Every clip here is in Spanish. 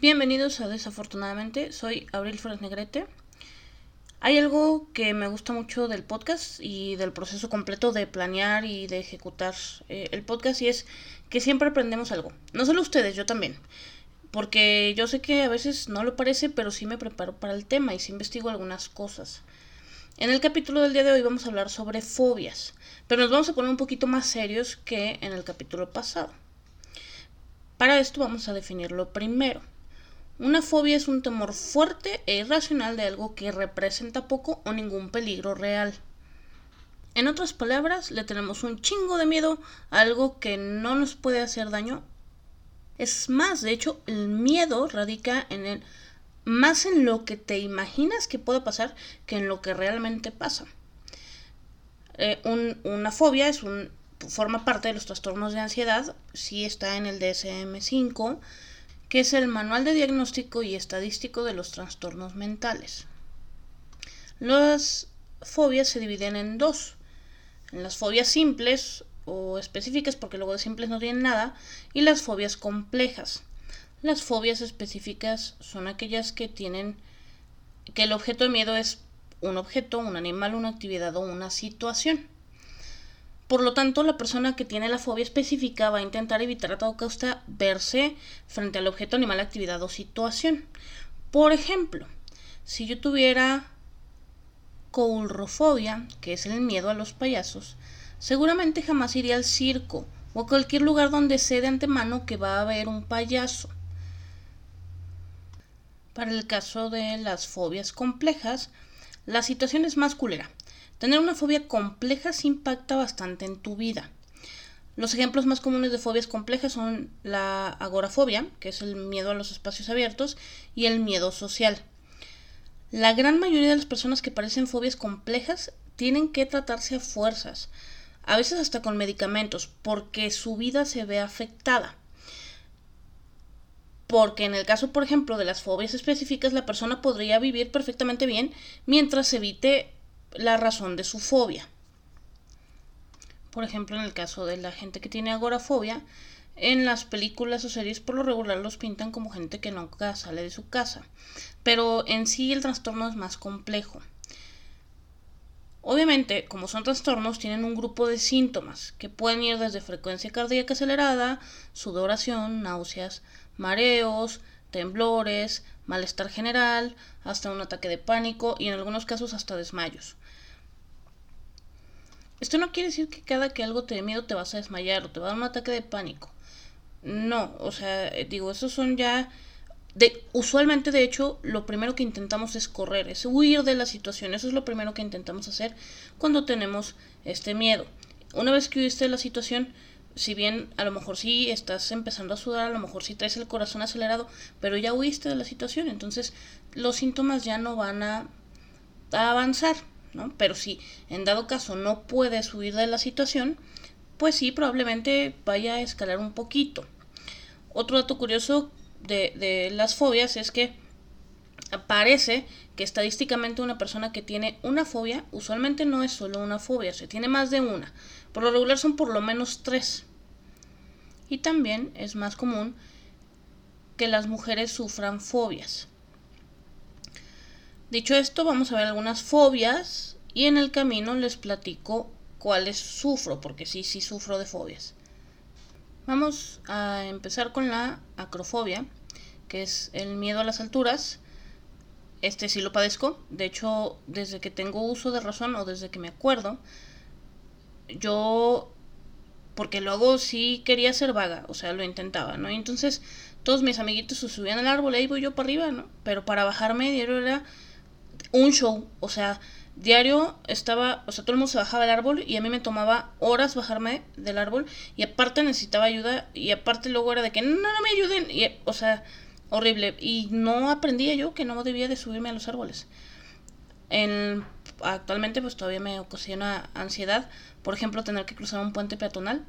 Bienvenidos a Desafortunadamente, soy Abril Flores Negrete. Hay algo que me gusta mucho del podcast y del proceso completo de planear y de ejecutar eh, el podcast y es que siempre aprendemos algo. No solo ustedes, yo también. Porque yo sé que a veces no lo parece, pero sí me preparo para el tema y sí investigo algunas cosas. En el capítulo del día de hoy vamos a hablar sobre fobias, pero nos vamos a poner un poquito más serios que en el capítulo pasado. Para esto vamos a definirlo primero. Una fobia es un temor fuerte e irracional de algo que representa poco o ningún peligro real. En otras palabras, le tenemos un chingo de miedo a algo que no nos puede hacer daño. Es más, de hecho, el miedo radica en el más en lo que te imaginas que pueda pasar que en lo que realmente pasa. Eh, un- una fobia es un, forma parte de los trastornos de ansiedad, sí está en el DSM-5, que es el Manual de Diagnóstico y Estadístico de los Trastornos Mentales. Las fobias se dividen en dos. En las fobias simples o específicas, porque luego de simples no tienen nada, y las fobias complejas. Las fobias específicas son aquellas que tienen que el objeto de miedo es un objeto, un animal, una actividad o una situación. Por lo tanto, la persona que tiene la fobia específica va a intentar evitar a toda costa verse frente al objeto, animal, actividad o situación. Por ejemplo, si yo tuviera coulrofobia, que es el miedo a los payasos, seguramente jamás iría al circo o a cualquier lugar donde sé de antemano que va a haber un payaso. Para el caso de las fobias complejas, la situación es más culera. Tener una fobia compleja se impacta bastante en tu vida. Los ejemplos más comunes de fobias complejas son la agorafobia, que es el miedo a los espacios abiertos, y el miedo social. La gran mayoría de las personas que padecen fobias complejas tienen que tratarse a fuerzas, a veces hasta con medicamentos, porque su vida se ve afectada. Porque en el caso, por ejemplo, de las fobias específicas, la persona podría vivir perfectamente bien mientras evite la razón de su fobia. Por ejemplo, en el caso de la gente que tiene agorafobia, en las películas o series por lo regular los pintan como gente que nunca sale de su casa. Pero en sí el trastorno es más complejo. Obviamente, como son trastornos, tienen un grupo de síntomas que pueden ir desde frecuencia cardíaca acelerada, sudoración, náuseas, mareos, temblores, malestar general, hasta un ataque de pánico y en algunos casos hasta desmayos. Esto no quiere decir que cada que algo te dé miedo te vas a desmayar o te va a dar un ataque de pánico. No, o sea, eh, digo, esos son ya de, usualmente, de hecho, lo primero que intentamos es correr, es huir de la situación. Eso es lo primero que intentamos hacer cuando tenemos este miedo. Una vez que huiste de la situación, si bien a lo mejor sí estás empezando a sudar, a lo mejor sí traes el corazón acelerado, pero ya huiste de la situación, entonces los síntomas ya no van a, a avanzar, ¿no? Pero si en dado caso no puedes huir de la situación, pues sí, probablemente vaya a escalar un poquito. Otro dato curioso de, de las fobias es que parece que estadísticamente una persona que tiene una fobia usualmente no es solo una fobia, se tiene más de una. Por lo regular son por lo menos tres. Y también es más común que las mujeres sufran fobias. Dicho esto, vamos a ver algunas fobias y en el camino les platico cuáles sufro, porque sí, sí sufro de fobias. Vamos a empezar con la acrofobia, que es el miedo a las alturas. Este sí lo padezco. De hecho, desde que tengo uso de razón o desde que me acuerdo, yo, porque luego sí quería ser vaga, o sea, lo intentaba, ¿no? Y entonces todos mis amiguitos se subían al árbol y ahí voy yo para arriba, ¿no? Pero para bajarme diario era un show, o sea, diario estaba, o sea, todo el mundo se bajaba del árbol y a mí me tomaba horas bajarme del árbol y aparte necesitaba ayuda y aparte luego era de que no, no me ayuden, y, o sea, horrible. Y no aprendía yo que no debía de subirme a los árboles. En, actualmente pues todavía me ocasiona ansiedad, por ejemplo, tener que cruzar un puente peatonal.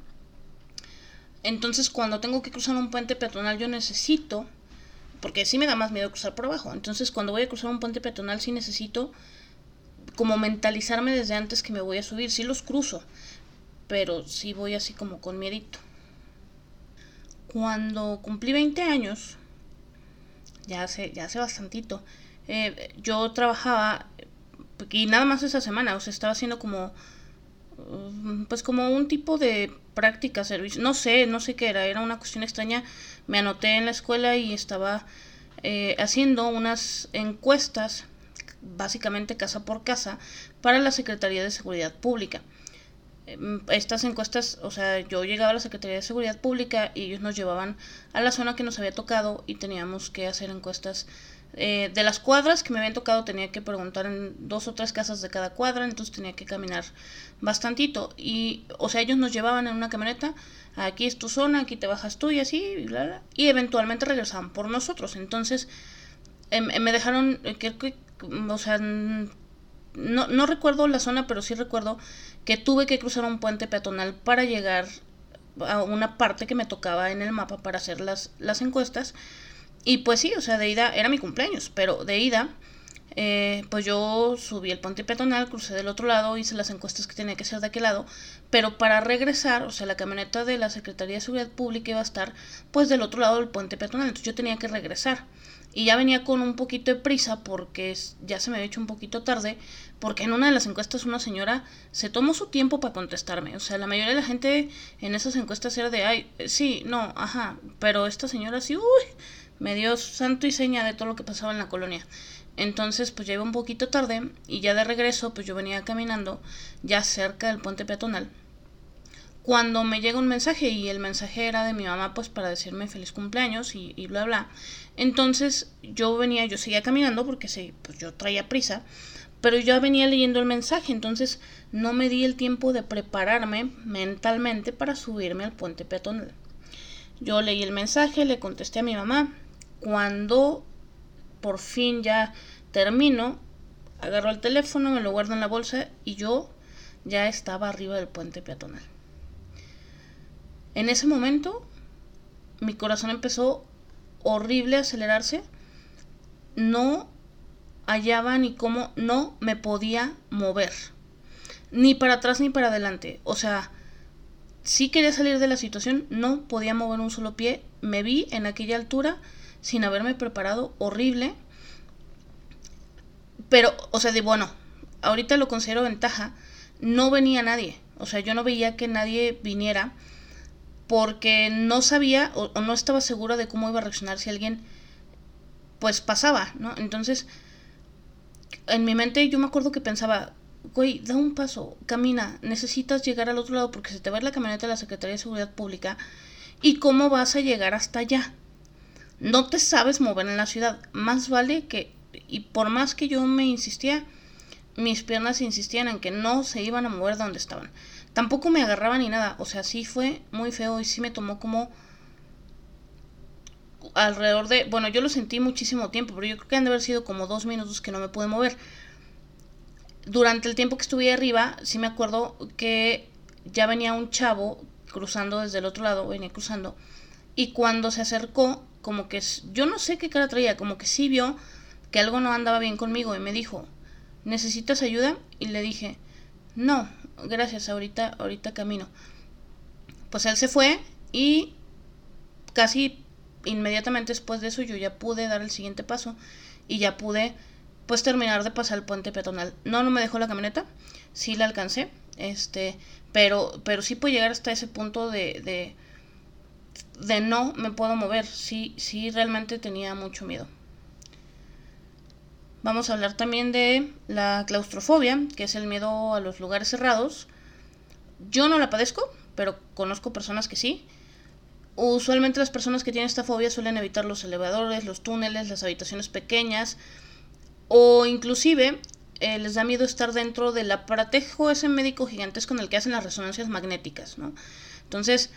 Entonces cuando tengo que cruzar un puente peatonal yo necesito, porque sí me da más miedo cruzar por abajo, entonces cuando voy a cruzar un puente peatonal sí necesito como mentalizarme desde antes que me voy a subir. Sí los cruzo, pero sí voy así como con miedito. Cuando cumplí 20 años, ya hace, ya hace bastantito, eh, yo trabajaba, y nada más esa semana, o sea, estaba haciendo como, pues como un tipo de práctica, servicio, no sé, no sé qué era, era una cuestión extraña, me anoté en la escuela y estaba eh, haciendo unas encuestas, básicamente casa por casa, para la Secretaría de Seguridad Pública. Em, estas encuestas, o sea, yo llegaba a la Secretaría de Seguridad Pública y ellos nos llevaban a la zona que nos había tocado y teníamos que hacer encuestas eh, de las cuadras que me habían tocado tenía que preguntar en dos o tres casas de cada cuadra, entonces tenía que caminar bastantito. Y, o sea, ellos nos llevaban en una camioneta, aquí es tu zona, aquí te bajas tú y así, y, bla, y eventualmente regresaban por nosotros. Entonces, em, me dejaron, eh, que, o sea, no, no recuerdo la zona, pero sí recuerdo que tuve que cruzar un puente peatonal para llegar a una parte que me tocaba en el mapa para hacer las, las encuestas. Y pues sí, o sea, de ida, era mi cumpleaños, pero de ida, eh, pues yo subí el puente peatonal, crucé del otro lado, hice las encuestas que tenía que hacer de aquel lado, pero para regresar, o sea, la camioneta de la Secretaría de Seguridad Pública iba a estar pues del otro lado del puente peatonal, entonces yo tenía que regresar. Y ya venía con un poquito de prisa porque ya se me había hecho un poquito tarde, porque en una de las encuestas una señora se tomó su tiempo para contestarme. O sea, la mayoría de la gente en esas encuestas era de, ay, sí, no, ajá, pero esta señora sí, uy, me dio santo y seña de todo lo que pasaba en la colonia. Entonces, pues ya iba un poquito tarde y ya de regreso, pues yo venía caminando ya cerca del puente peatonal. Cuando me llega un mensaje y el mensaje era de mi mamá, pues para decirme feliz cumpleaños y, bla bla. Entonces yo venía, yo seguía caminando porque sí, pues yo traía prisa, pero yo venía leyendo el mensaje, entonces no me di el tiempo de prepararme mentalmente para subirme al puente peatonal. Yo leí el mensaje, le contesté a mi mamá, cuando por fin ya termino, agarro el teléfono, me lo guardo en la bolsa y yo ya estaba arriba del puente peatonal. En ese momento mi corazón empezó horrible a acelerarse. No hallaba ni cómo no me podía mover. Ni para atrás ni para adelante. O sea, sí quería salir de la situación, no podía mover un solo pie. Me vi en aquella altura sin haberme preparado, horrible. Pero, o sea, de bueno, ahorita lo considero ventaja, no venía nadie. O sea, yo no veía que nadie viniera porque no sabía o, no estaba segura de cómo iba a reaccionar si alguien pues pasaba, ¿no? Entonces, en mi mente yo me acuerdo que pensaba, güey, da un paso, camina, necesitas llegar al otro lado porque se te va a ir la camioneta de la Secretaría de Seguridad Pública y cómo vas a llegar hasta allá no te sabes mover en la ciudad. Más vale que, y por más que yo me insistía, mis piernas insistían en que no se iban a mover de donde estaban. Tampoco me agarraban ni nada. O sea, sí fue muy feo y sí me tomó como alrededor de... Bueno, yo lo sentí muchísimo tiempo, pero yo creo que han de haber sido como dos minutos que no me pude mover. Durante el tiempo que estuve arriba, sí me acuerdo que ya venía un chavo cruzando desde el otro lado, venía cruzando. Y cuando se acercó, como que yo no sé qué cara traía, como que sí vio que algo no andaba bien conmigo y me dijo, ¿necesitas ayuda? Y le dije, no, gracias, ahorita, ahorita camino. Pues él se fue y casi inmediatamente después de eso yo ya pude dar el siguiente paso y ya pude pues terminar de pasar el puente peatonal. No, no me dejó la camioneta, sí la alcancé, este, pero, pero sí pude llegar hasta ese punto de de no me puedo mover. Sí, sí, realmente tenía mucho miedo. Vamos a hablar también de la claustrofobia, que es el miedo a los lugares cerrados. Yo no la padezco, pero conozco personas que sí. Usualmente las personas que tienen esta fobia suelen evitar los elevadores, los túneles, las habitaciones pequeñas o inclusive eh, les da miedo estar dentro del aparatejo ese médico gigantesco en el que hacen las resonancias magnéticas, ¿no? Entonces,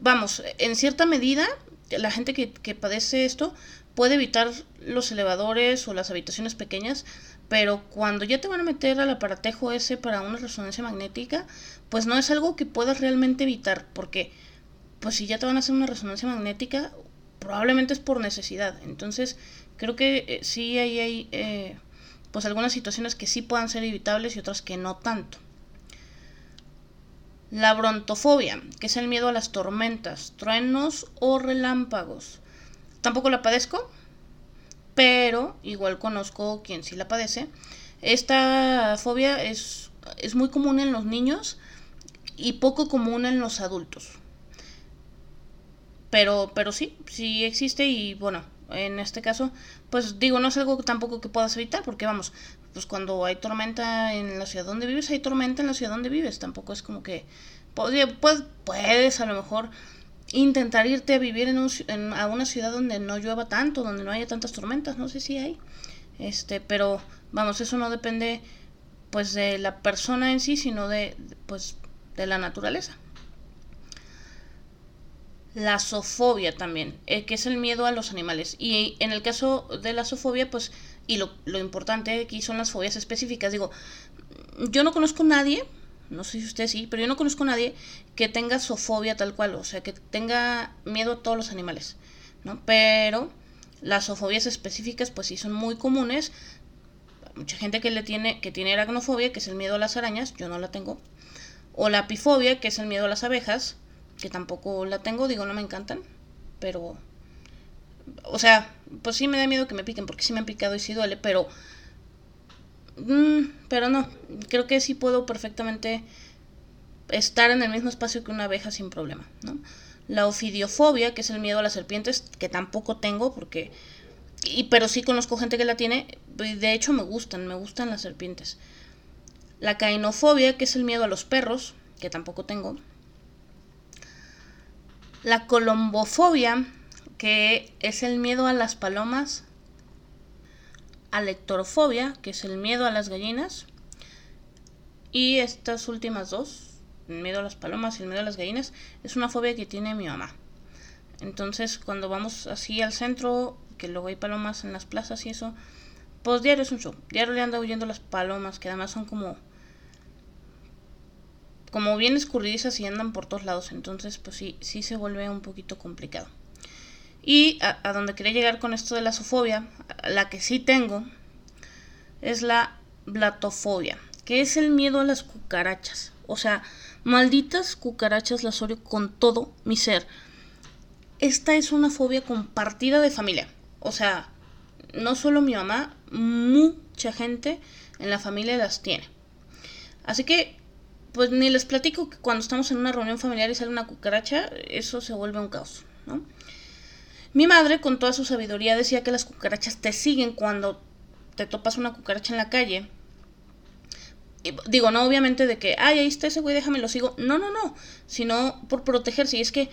vamos, en cierta medida, la gente que, padece esto puede evitar los elevadores o las habitaciones pequeñas, pero cuando ya te van a meter al aparatejo ese para una resonancia magnética, pues no es algo que puedas realmente evitar, porque pues si ya te van a hacer una resonancia magnética, probablemente es por necesidad. Entonces, creo que eh, sí hay, eh, pues algunas situaciones que sí puedan ser evitables y otras que no tanto. La brontofobia, que es el miedo a las tormentas, truenos o relámpagos. Tampoco la padezco, pero igual conozco quien sí la padece. Esta fobia es, es muy común en los niños y poco común en los adultos. Pero, pero sí, sí existe y bueno, en este caso, pues digo, no es algo tampoco que puedas evitar, porque vamos, pues cuando hay tormenta en la ciudad donde vives, hay tormenta en la ciudad donde vives, tampoco es como que pues, puedes a lo mejor intentar irte a vivir en, un, a una ciudad donde no llueva tanto, donde no haya tantas tormentas, no sé si hay, este, pero vamos, eso no depende pues de la persona en sí, sino de pues de la naturaleza. La zoofobia también, eh, que es el miedo a los animales. Y en el caso de la zoofobia, pues, y lo, lo importante aquí son las fobias específicas. Digo, yo no conozco a nadie, no sé si usted sí, pero yo no conozco a nadie que tenga zoofobia tal cual, o sea, que tenga miedo a todos los animales, ¿no? Pero las zoofobias específicas, pues sí son muy comunes. Mucha gente que le tiene, que tiene aracnofobia, que es el miedo a las arañas, yo no la tengo. O la apifobia, que es el miedo a las abejas, que tampoco la tengo, digo, no me encantan, pero... O sea, pues sí me da miedo que me piquen, porque sí me han picado y sí duele, pero Mm, pero no, creo que sí puedo perfectamente estar en el mismo espacio que una abeja sin problema, ¿no? La ofidiofobia, que es el miedo a las serpientes, que tampoco tengo porque... Y, pero sí conozco gente que la tiene, de hecho me gustan, me gustan las serpientes. La cainofobia, que es el miedo a los perros, que tampoco tengo. La colombofobia, que es el miedo a las palomas, alectorofobia, que es el miedo a las gallinas. Y estas últimas dos, el miedo a las palomas y el miedo a las gallinas, es una fobia que tiene mi mamá. Entonces, cuando vamos así al centro, que luego hay palomas en las plazas y eso, pues diario es un show. Diario le anda huyendo las palomas, que además son como como bien escurridizas y andan por todos lados. Entonces, pues sí, sí se vuelve un poquito complicado. Y a, donde quería llegar con esto de la zoofobia, la que sí tengo, es la blatofobia, que es el miedo a las cucarachas. O sea, malditas cucarachas las odio con todo mi ser. Esta es una fobia compartida de familia. O sea, no solo mi mamá, mucha gente en la familia las tiene. Así que, pues ni les platico que cuando estamos en una reunión familiar y sale una cucaracha, eso se vuelve un caos, ¿no? Mi madre, con toda su sabiduría, decía que las cucarachas te siguen cuando te topas una cucaracha en la calle. digo, no obviamente de que, ay, ahí está ese güey, déjame lo sigo. No, no, no. Sino por protegerse. Y es que,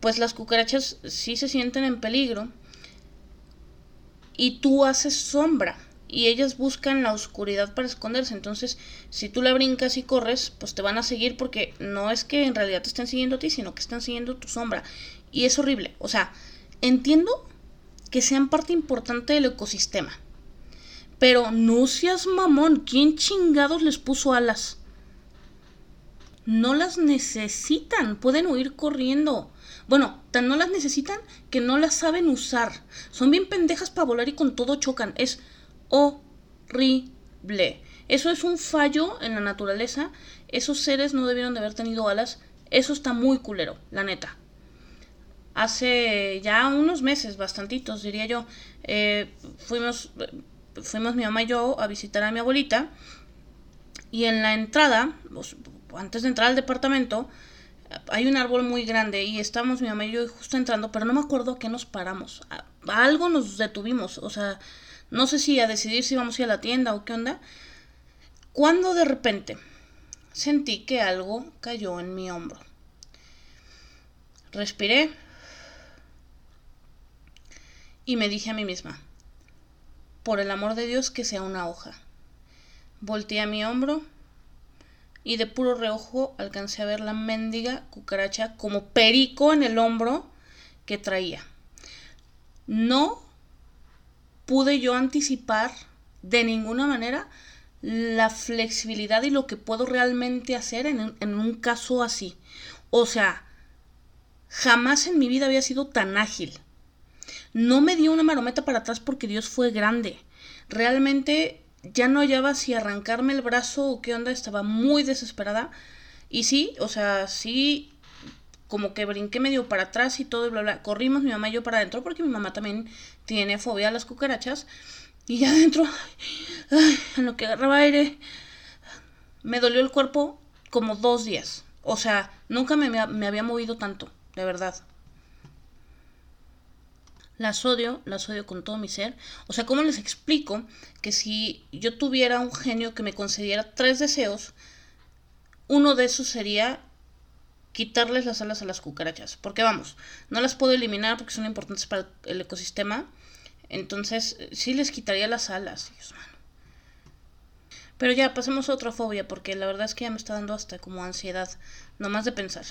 pues las cucarachas sí se sienten en peligro. Y tú haces sombra. Y ellas buscan la oscuridad para esconderse. Entonces, si tú la brincas y corres, pues te van a seguir porque no es que en realidad te estén siguiendo a ti, sino que están siguiendo tu sombra. Y es horrible. O sea, entiendo que sean parte importante del ecosistema. Pero no seas mamón. ¿Quién chingados les puso alas? No las necesitan. Pueden huir corriendo. Bueno, tan no las necesitan que no las saben usar. Son bien pendejas para volar y con todo chocan. Es horrible. Eso es un fallo en la naturaleza. Esos seres no debieron de haber tenido alas. Eso está muy culero, la neta hace ya unos meses, bastantitos diría yo, eh, fuimos, fuimos mi mamá y yo a visitar a mi abuelita y en la entrada, pues, antes de entrar al departamento, hay un árbol muy grande y estábamos mi mamá y yo justo entrando, pero no me acuerdo a qué nos paramos. Algo nos detuvimos, o sea, no sé si a decidir si íbamos a ir a la tienda o qué onda. Cuando de repente sentí que algo cayó en mi hombro. Respiré, y me dije a mí misma, por el amor de Dios que sea una hoja. Volteé a mi hombro y de puro reojo alcancé a ver la mendiga cucaracha como perico en el hombro que traía. No pude yo anticipar de ninguna manera la flexibilidad y lo que puedo realmente hacer en, en, un caso así. O sea, jamás en mi vida había sido tan ágil. No me dio una marometa para atrás porque Dios fue grande. realmente ya no hallaba si arrancarme el brazo o qué onda, estaba muy desesperada. Y sí, o sea, sí, como que brinqué medio para atrás y todo y bla, bla. Corrimos mi mamá y yo para adentro porque mi mamá también tiene fobia a las cucarachas. Y ya adentro, en lo que agarraba aire, me dolió el cuerpo como dos días. O sea, nunca me, me había movido tanto, de verdad. Las odio, las odio con todo mi ser. O sea, ¿cómo les explico que si yo tuviera un genio que me concediera tres deseos, uno de esos sería quitarles las alas a las cucarachas? Porque vamos, no las puedo eliminar porque son importantes para el ecosistema. Entonces, sí les quitaría las alas, Dios mío. Pero ya, pasemos a otra fobia, porque la verdad es que ya me está dando hasta como ansiedad, nomás de pensar.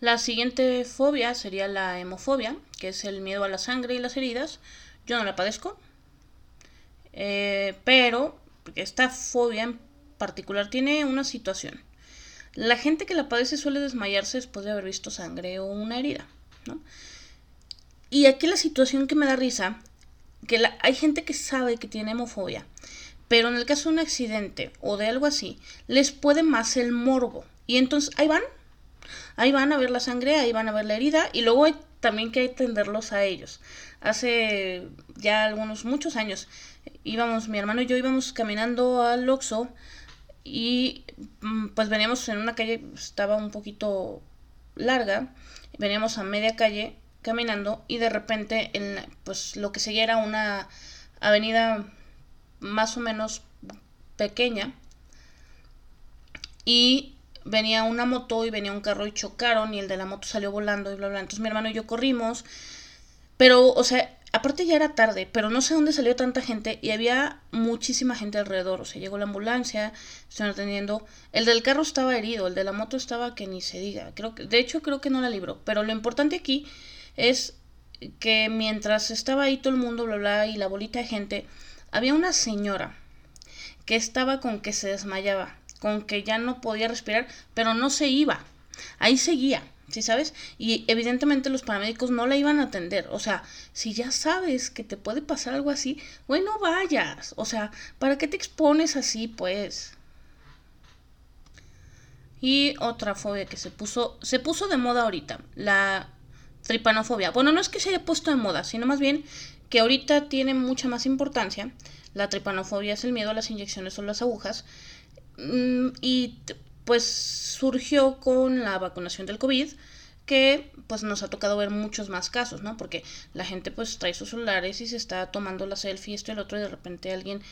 La siguiente fobia sería la hemofobia, que es el miedo a la sangre y las heridas. Yo no la padezco, eh, pero esta fobia en particular tiene una situación. La gente que la padece suele desmayarse después de haber visto sangre o una herida, ¿no? Y aquí la situación que me da risa, que hay gente que sabe que tiene hemofobia, pero en el caso de un accidente o de algo así, les puede más el morbo. Y entonces ahí van Ahí van a ver la sangre, ahí van a ver la herida y luego hay también que atenderlos a ellos. Hace ya algunos muchos años íbamos, mi hermano y yo íbamos caminando al Oxxo y mm, pues veníamos en una calle, estaba un poquito larga, veníamos a media calle caminando y de repente en pues lo que seguía era una avenida más o menos pequeña y venía una moto y venía un carro y chocaron y el de la moto salió volando y bla, bla. Entonces mi hermano y yo corrimos. Pero, o sea, aparte ya era tarde, pero no sé dónde salió tanta gente y había muchísima gente alrededor. O sea, llegó la ambulancia, están atendiendo. El del carro estaba herido, el de la moto estaba que ni se diga. Creo que, de hecho, creo que no la libró. Pero lo importante aquí es que mientras estaba ahí todo el mundo, bla, bla, y la bolita de gente, había una señora que estaba con que se desmayaba con que ya no podía respirar, pero no se iba. Ahí seguía, ¿sí sabes? Y evidentemente los paramédicos no la iban a atender. O sea, si ya sabes que te puede pasar algo así, bueno, vayas. O sea, ¿para qué te expones así, pues? Y otra fobia que se puso, se puso de moda ahorita, la tripanofobia. Bueno, no es que se haya puesto de moda, sino más bien que ahorita tiene mucha más importancia. La tripanofobia es el miedo a las inyecciones o las agujas. Mm, y pues surgió con la vacunación del COVID que pues nos ha tocado ver muchos más casos, ¿no? Porque la gente pues trae sus celulares y se está tomando la selfie, esto y el otro, y de repente alguien,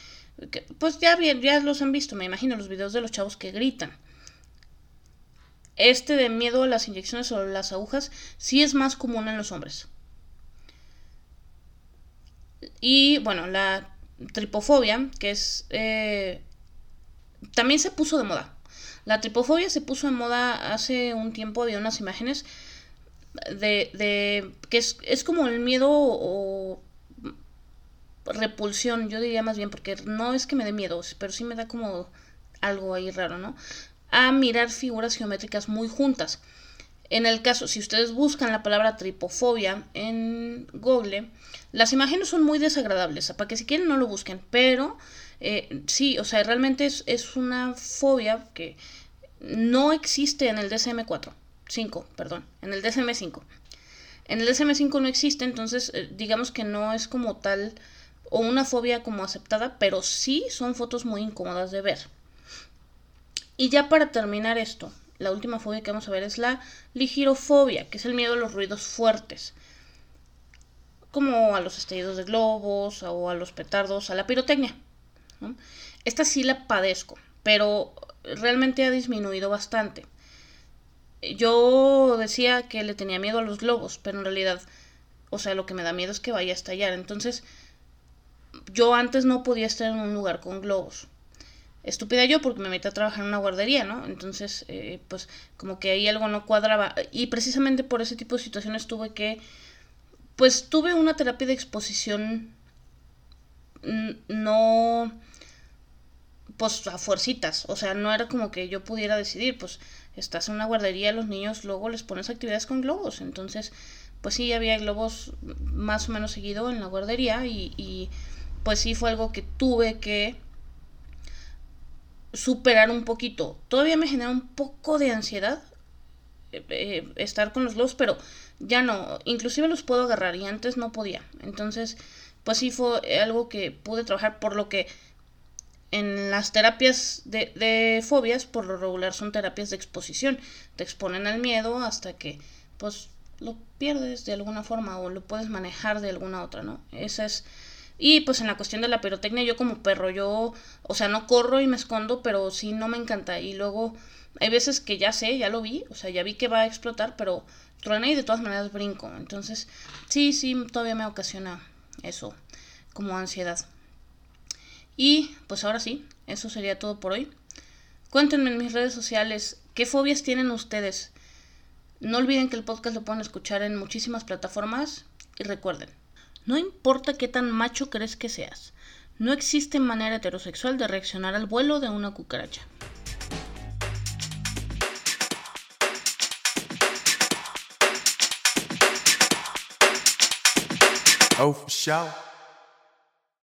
pues ya bien, ya los han visto, me imagino, los videos de los chavos que gritan. Este de miedo a las inyecciones o las agujas sí es más común en los hombres. Y bueno, la tripofobia, que es eh, también se puso de moda. La tripofobia se puso de moda hace un tiempo, había unas imágenes de, de que es, es como el miedo o repulsión, yo diría más bien, porque no es que me dé miedo, pero sí me da como algo ahí raro, ¿no? A mirar figuras geométricas muy juntas. En el caso, si ustedes buscan la palabra tripofobia en Google, las imágenes son muy desagradables, para que si quieren no lo busquen, pero eh, sí, o sea, realmente es, una fobia que no existe en el DSM-4, 5, perdón, en el DSM-5. En el DSM-5 no existe, entonces eh, digamos que no es como tal o una fobia como aceptada, pero sí son fotos muy incómodas de ver. Y ya para terminar esto, la última fobia que vamos a ver es la ligirofobia, que es el miedo a los ruidos fuertes, como a los estallidos de globos o a los petardos, a la pirotecnia. Esta sí la padezco, pero realmente ha disminuido bastante. Yo decía que le tenía miedo a los globos, pero en realidad, o sea, lo que me da miedo es que vaya a estallar. Entonces, yo antes no podía estar en un lugar con globos. Estúpida yo porque me metí a trabajar en una guardería, ¿no? Entonces, eh, pues como que ahí algo no cuadraba. Y precisamente por ese tipo de situaciones tuve que, pues tuve una terapia de exposición no pues a fuercitas, o sea, no era como que yo pudiera decidir, pues estás en una guardería, los niños luego les pones actividades con globos, entonces, pues sí, había globos más o menos seguido en la guardería y, pues sí fue algo que tuve que superar un poquito. Todavía me genera un poco de ansiedad eh, eh, estar con los globos, pero ya no. Inclusive los puedo agarrar y antes no podía. Entonces, pues sí fue algo que pude trabajar por lo que en las terapias de, de, fobias, por lo regular son terapias de exposición. Te exponen al miedo hasta que, pues, lo pierdes de alguna forma o lo puedes manejar de alguna otra, ¿no? Esa es... Y pues en la cuestión de la pirotecnia, yo como perro, yo, o sea, no corro y me escondo, pero sí no me encanta. Y luego hay veces que ya sé, ya lo vi, o sea, ya vi que va a explotar, pero truena y de todas maneras brinco. Entonces, sí, sí, todavía me ocasiona eso, como ansiedad. Y pues ahora sí, eso sería todo por hoy. Cuéntenme en mis redes sociales qué fobias tienen ustedes. No olviden que el podcast lo pueden escuchar en muchísimas plataformas y recuerden, no importa qué tan macho crees que seas, no existe manera heterosexual de reaccionar al vuelo de una cucaracha. Oh, for sure.